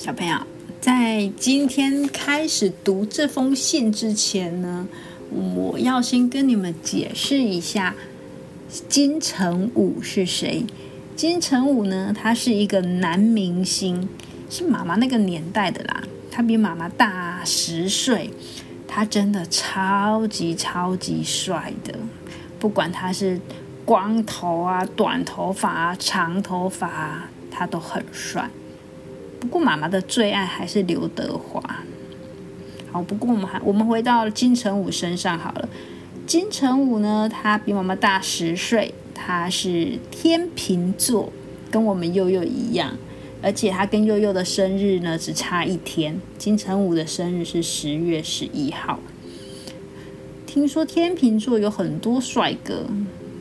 小朋友，在今天开始读这封信之前呢，我要先跟你们解释一下金城武是谁。金城武呢，他是一个男明星，是妈妈那个年代的啦。他比妈妈大十岁，他真的超级超级帅的。不管他是光头啊、短头发啊、长头发啊，他都很帅。不过妈妈的最爱还是刘德华。好，不过我们还我们回到金城武身上好了。金城武呢，他比妈妈大十岁，他是天秤座，跟我们悠悠一样，而且他跟悠悠的生日呢只差一天。金城武的生日是十月十一号。听说天秤座有很多帅哥，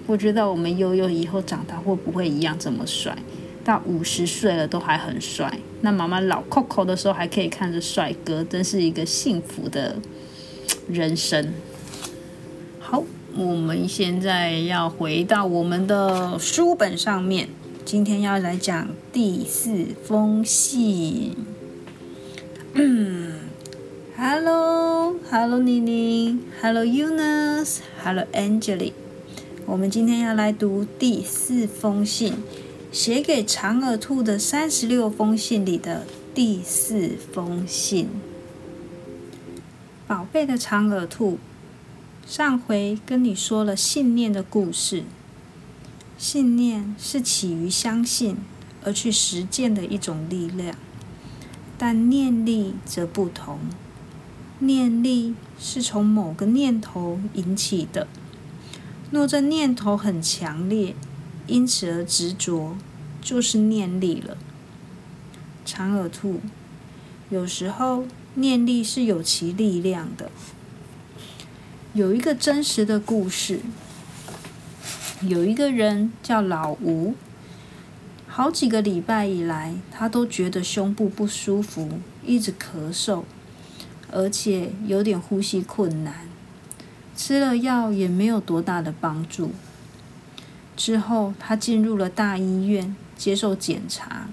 不知道我们悠悠以后长大会不会一样这么帅？到五十岁了都还很帅，那妈妈老 Coco 的时候还可以看着帅哥，真是一个幸福的人生。好，我们现在要回到我们的书本上面，今天要来讲第四封信。嗯，Hello，Hello，妮妮，Hello Eunice，Hello Angeli，我们今天要来读第四封信。写给长耳兔的三十六封信里的第四封信，宝贝的长耳兔，上回跟你说了信念的故事。信念是起于相信而去实践的一种力量，但念力则不同。念力是从某个念头引起的，若这念头很强烈。因此而执着，就是念力了。长耳兔，有时候念力是有其力量的。有一个真实的故事，有一个人叫老吴，好几个礼拜以来，他都觉得胸部不舒服，一直咳嗽，而且有点呼吸困难，吃了药也没有多大的帮助。之后，他进入了大医院接受检查，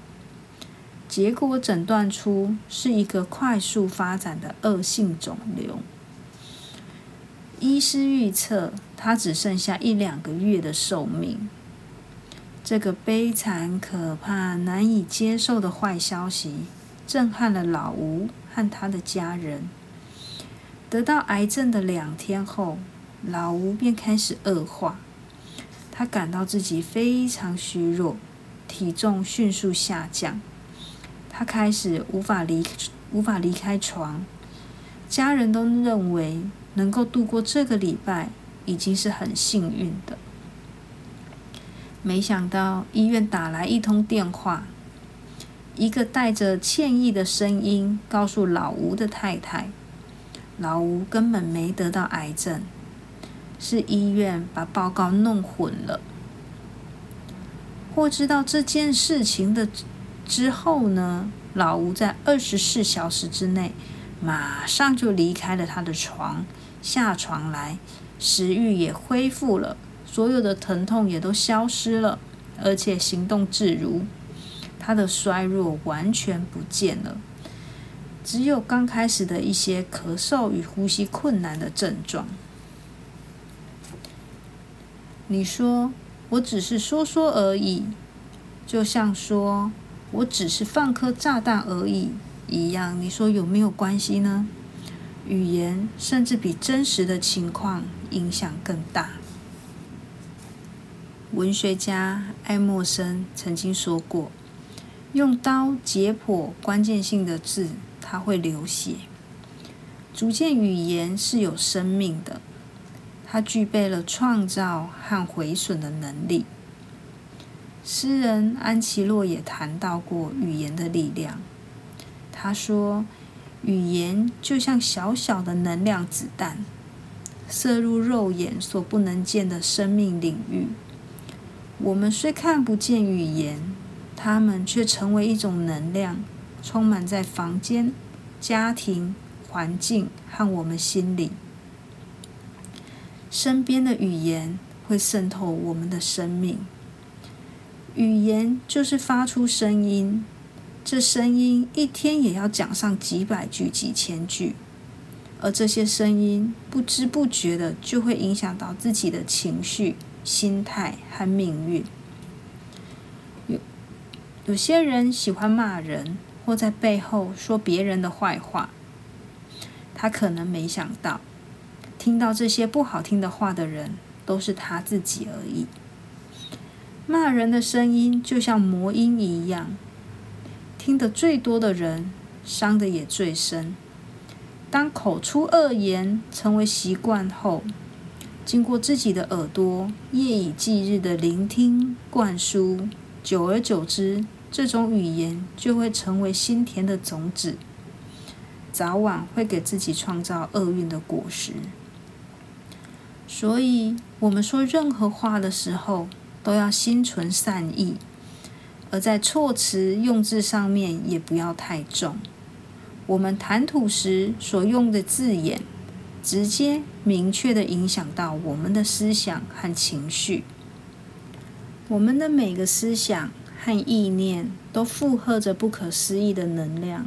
结果诊断出是一个快速发展的恶性肿瘤。医师预测他只剩下一两个月的寿命。这个悲惨、可怕、难以接受的坏消息，震撼了老吴和他的家人。得到癌症的两天后，老吴便开始恶化。他感到自己非常虚弱，体重迅速下降。他开始无法离无法离开床，家人都认为能够度过这个礼拜已经是很幸运的。没想到医院打来一通电话，一个带着歉意的声音告诉老吴的太太：“老吴根本没得到癌症。”是医院把报告弄混了。或知道这件事情的之后呢，老吴在二十四小时之内马上就离开了他的床，下床来，食欲也恢复了，所有的疼痛也都消失了，而且行动自如，他的衰弱完全不见了，只有刚开始的一些咳嗽与呼吸困难的症状。你说我只是说说而已，就像说我只是放颗炸弹而已一样。你说有没有关系呢？语言甚至比真实的情况影响更大。文学家爱默生曾经说过：“用刀解剖关键性的字，它会流血。”逐渐语言是有生命的。它具备了创造和毁损的能力。诗人安琪洛也谈到过语言的力量。他说：“语言就像小小的能量子弹，射入肉眼所不能见的生命领域。我们虽看不见语言，它们却成为一种能量，充满在房间、家庭、环境和我们心里。”身边的语言会渗透我们的生命。语言就是发出声音，这声音一天也要讲上几百句、几千句，而这些声音不知不觉的就会影响到自己的情绪、心态和命运。有有些人喜欢骂人，或在背后说别人的坏话，他可能没想到，听到这些不好听的话的人都是他自己而已。骂人的声音就像魔音一样，听得最多的人伤得也最深。当口出恶言成为习惯后，经过自己的耳朵夜以继日的聆听灌输，久而久之，这种语言就会成为心田的种子，早晚会给自己创造厄运的果实。所以，我们说任何话的时候，都要心存善意，而在措辞用字上面也不要太重。我们谈吐时所用的字眼，直接明确的影响到我们的思想和情绪。我们的每个思想和意念都负荷着不可思议的能量，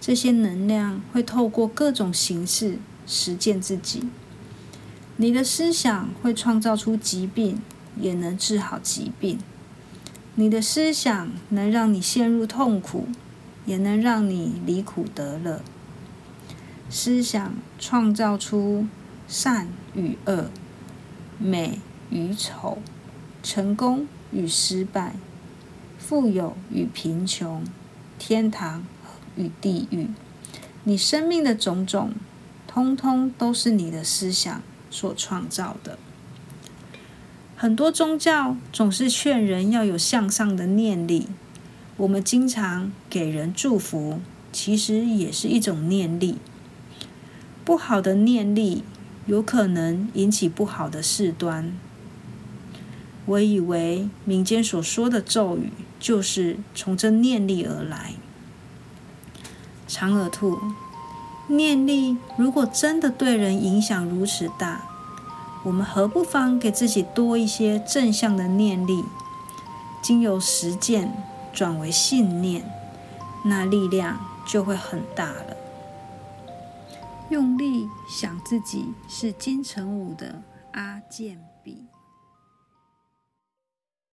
这些能量会透过各种形式实践自己。你的思想会创造出疾病。也能治好疾病。你的思想能让你陷入痛苦，也能让你离苦得乐。思想创造出善与恶、美与丑、成功与失败、富有与贫穷、天堂与地狱。你生命的种种，通通都是你的思想所创造的。很多宗教总是劝人要有向上的念力。我们经常给人祝福，其实也是一种念力。不好的念力有可能引起不好的事端。我以为民间所说的咒语就是从这念力而来。长耳兔，念力如果真的对人影响如此大，我们何不妨给自己多一些正向的念力，经由实践转为信念，那力量就会很大了。用力想自己是金城武的阿健。